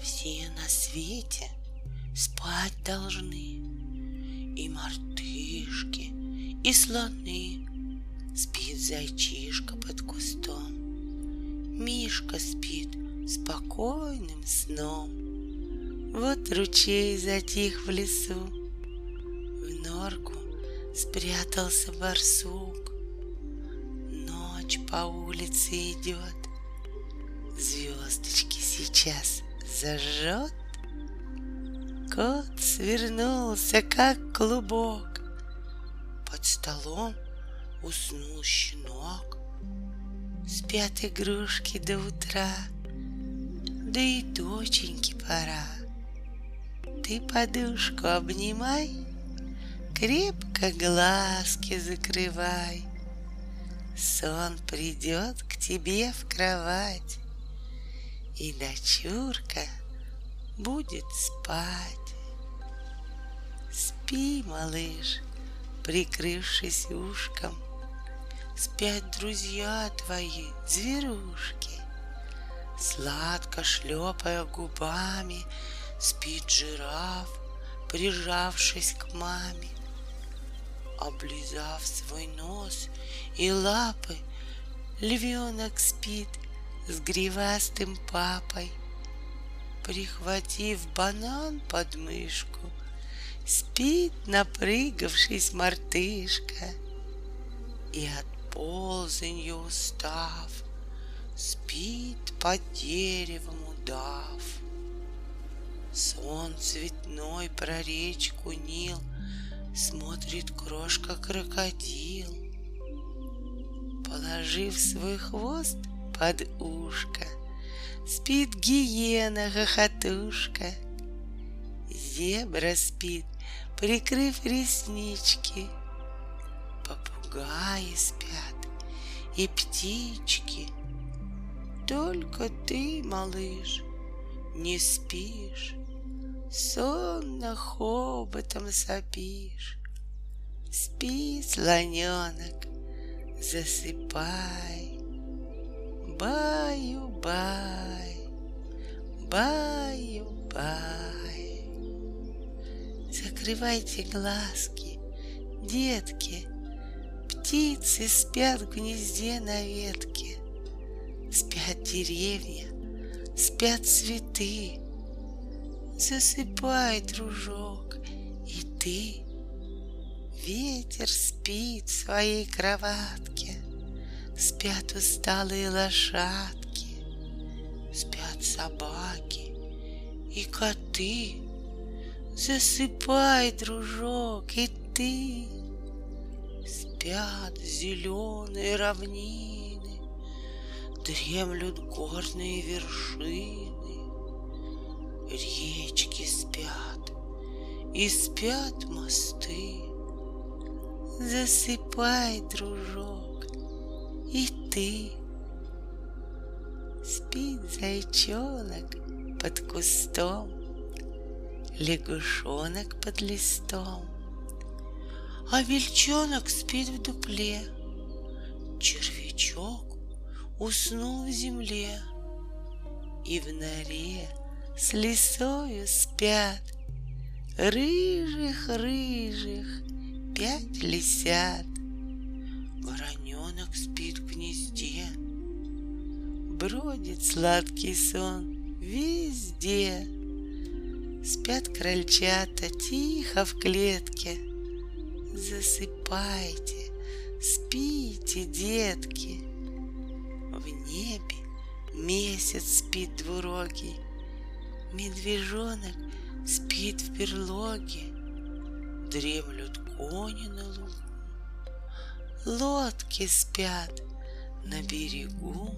Все на свете спать должны, И мартышки, и слоны. Спит зайчишка под кустом, Мишка спит спокойным сном. Вот ручей затих в лесу, В норку спрятался барсук. Ночь по улице идет, Звездочки сейчас зажжет. Кот свернулся, как клубок. Под столом уснул щенок. Спят игрушки до утра, Да и доченьке пора. Ты подушку обнимай, Крепко глазки закрывай. Сон придет к тебе в кровать, И дочурка будет спать. Спи, малыш, прикрывшись ушком, Спят друзья твои, зверушки. Сладко шлепая губами, Спит жираф, прижавшись к маме. Облизав свой нос и лапы, Львенок спит с гривастым папой. Прихватив банан под мышку, Спит, напрыгавшись мартышка, И от ползанью устав, Спит под деревом удав. Сон цветной про речку Нил Смотрит крошка крокодил, Положив свой хвост под ушко, Спит гиена-хохотушка. Зебра спит, прикрыв реснички. Попугаи спят и птички. Только ты, малыш, не спишь, Сонно хоботом сопишь. Спи, слоненок, засыпай. Баю-бай, баю-бай. Закрывайте глазки, детки, Птицы спят в гнезде на ветке, Спят деревья, спят цветы. Засыпай, дружок, и ты. Ветер спит в своей кроватке, Спят усталые лошадки, Спят собаки и коты. Засыпай, дружок, и ты. Спят зеленые равнины, Дремлют горные вершины, Речки спят, и спят мосты. Засыпай, дружок, и ты. Спит зайчонок под кустом, Лягушонок под листом, А вельчонок спит в дупле. Червячок уснул в земле, И в норе с лисою спят Рыжих-рыжих пять лисят. Вороненок спит в гнезде, Бродит сладкий сон везде. Спят крольчата тихо в клетке. Засыпайте, спите, детки. В небе месяц спит двурогий, Медвежонок спит в берлоге, Дремлют кони на лугу, Лодки спят на берегу,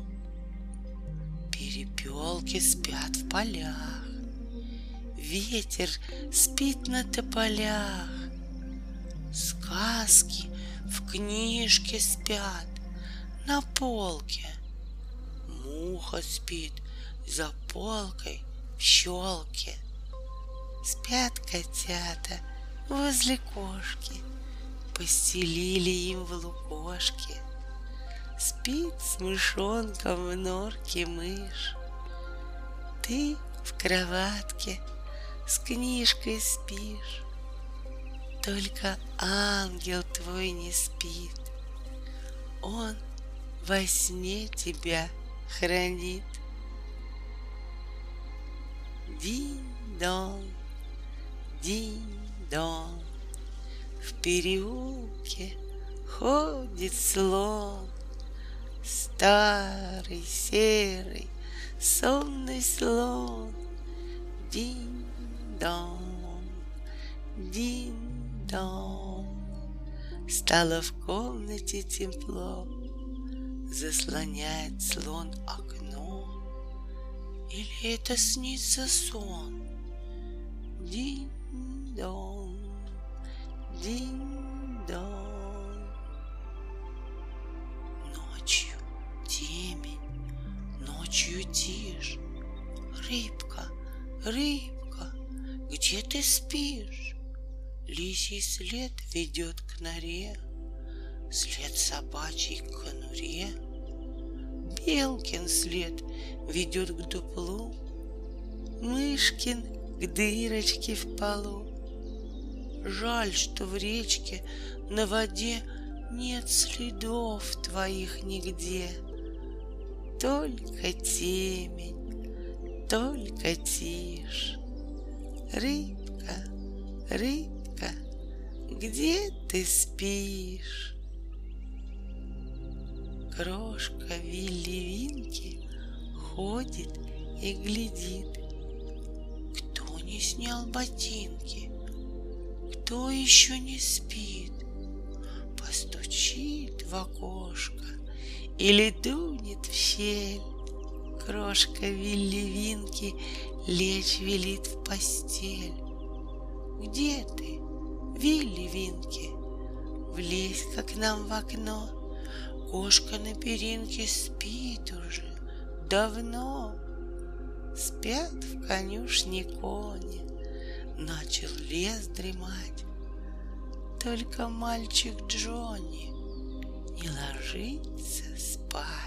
Перепелки спят в полях, Ветер спит на тополях, Сказки в книжке спят на полке. Муха спит за полкой в щелке. Спят котята возле кошки, Постелили им в лукошке. Спит с мышонком в норке мышь. Ты в кроватке с книжкой спишь. Только ангел твой не спит, Он во сне тебя хранит. Динь-дон, динь-дон, В переулке ходит слон, Старый, серый, сонный слон. Динь-дон, динь-дон. Стало в комнате тепло, Заслоняет слон окно. Или это снится сон? Динь-дон, динь-дон. Ночью темень, ночью тишь. Рыбка, рыбка, где ты спишь? Лисий след ведет к норе, След собачий к конуре. Белкин след ведет к дуплу, Мышкин к дырочке в полу. Жаль, что в речке на воде Нет следов твоих нигде. Только темень, только тишь. Рыбка, рыбка, где ты спишь? Крошка Вилли ходит и глядит. Кто не снял ботинки? Кто еще не спит? Постучит в окошко или дунет в щель. Крошка Вилли Винки лечь велит в постель. Где ты, Вилли Винки? Влезь, как нам в окно — Кошка на перинке спит уже давно. Спят в конюшне кони, Начал лес дремать. Только мальчик Джонни Не ложится спать.